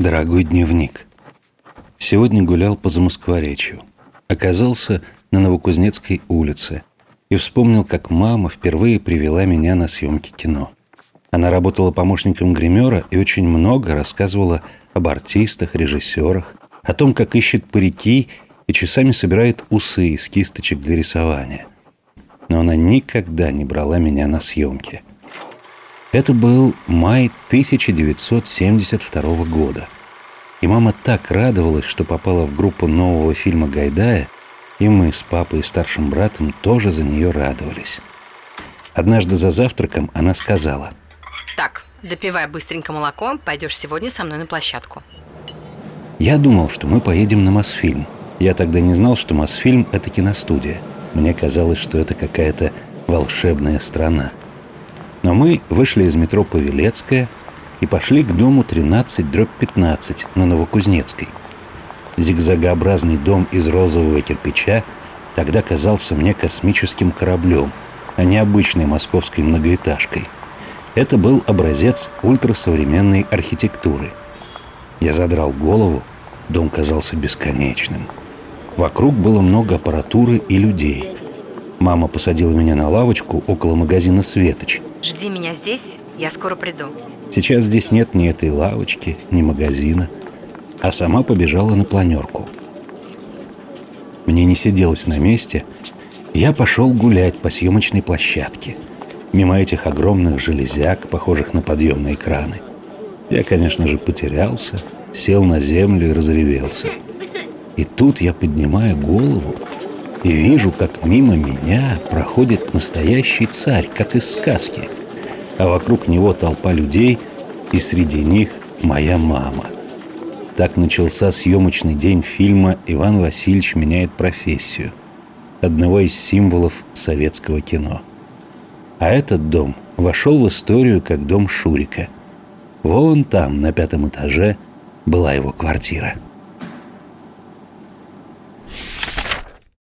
Дорогой дневник. Сегодня гулял по Замоскворечью. Оказался на Новокузнецкой улице и вспомнил, как мама впервые привела меня на съемки кино. Она работала помощником гримера и очень много рассказывала об артистах, режиссерах, о том, как ищет парики и часами собирает усы из кисточек для рисования. Но она никогда не брала меня на съемки – это был май 1972 года. И мама так радовалась, что попала в группу нового фильма Гайдая, и мы с папой и старшим братом тоже за нее радовались. Однажды за завтраком она сказала. Так, допивай быстренько молоко, пойдешь сегодня со мной на площадку. Я думал, что мы поедем на Мосфильм. Я тогда не знал, что Мосфильм – это киностудия. Мне казалось, что это какая-то волшебная страна – но мы вышли из метро Павелецкая и пошли к дому 13 дробь 15 на Новокузнецкой. Зигзагообразный дом из розового кирпича тогда казался мне космическим кораблем, а не обычной московской многоэтажкой. Это был образец ультрасовременной архитектуры. Я задрал голову, дом казался бесконечным. Вокруг было много аппаратуры и людей – Мама посадила меня на лавочку около магазина «Светоч». Жди меня здесь, я скоро приду. Сейчас здесь нет ни этой лавочки, ни магазина. А сама побежала на планерку. Мне не сиделось на месте. Я пошел гулять по съемочной площадке. Мимо этих огромных железяк, похожих на подъемные краны. Я, конечно же, потерялся, сел на землю и разревелся. И тут я поднимаю голову и вижу, как мимо меня проходит настоящий царь, как из сказки, а вокруг него толпа людей, и среди них моя мама. Так начался съемочный день фильма «Иван Васильевич меняет профессию», одного из символов советского кино. А этот дом вошел в историю как дом Шурика. Вон там, на пятом этаже, была его квартира –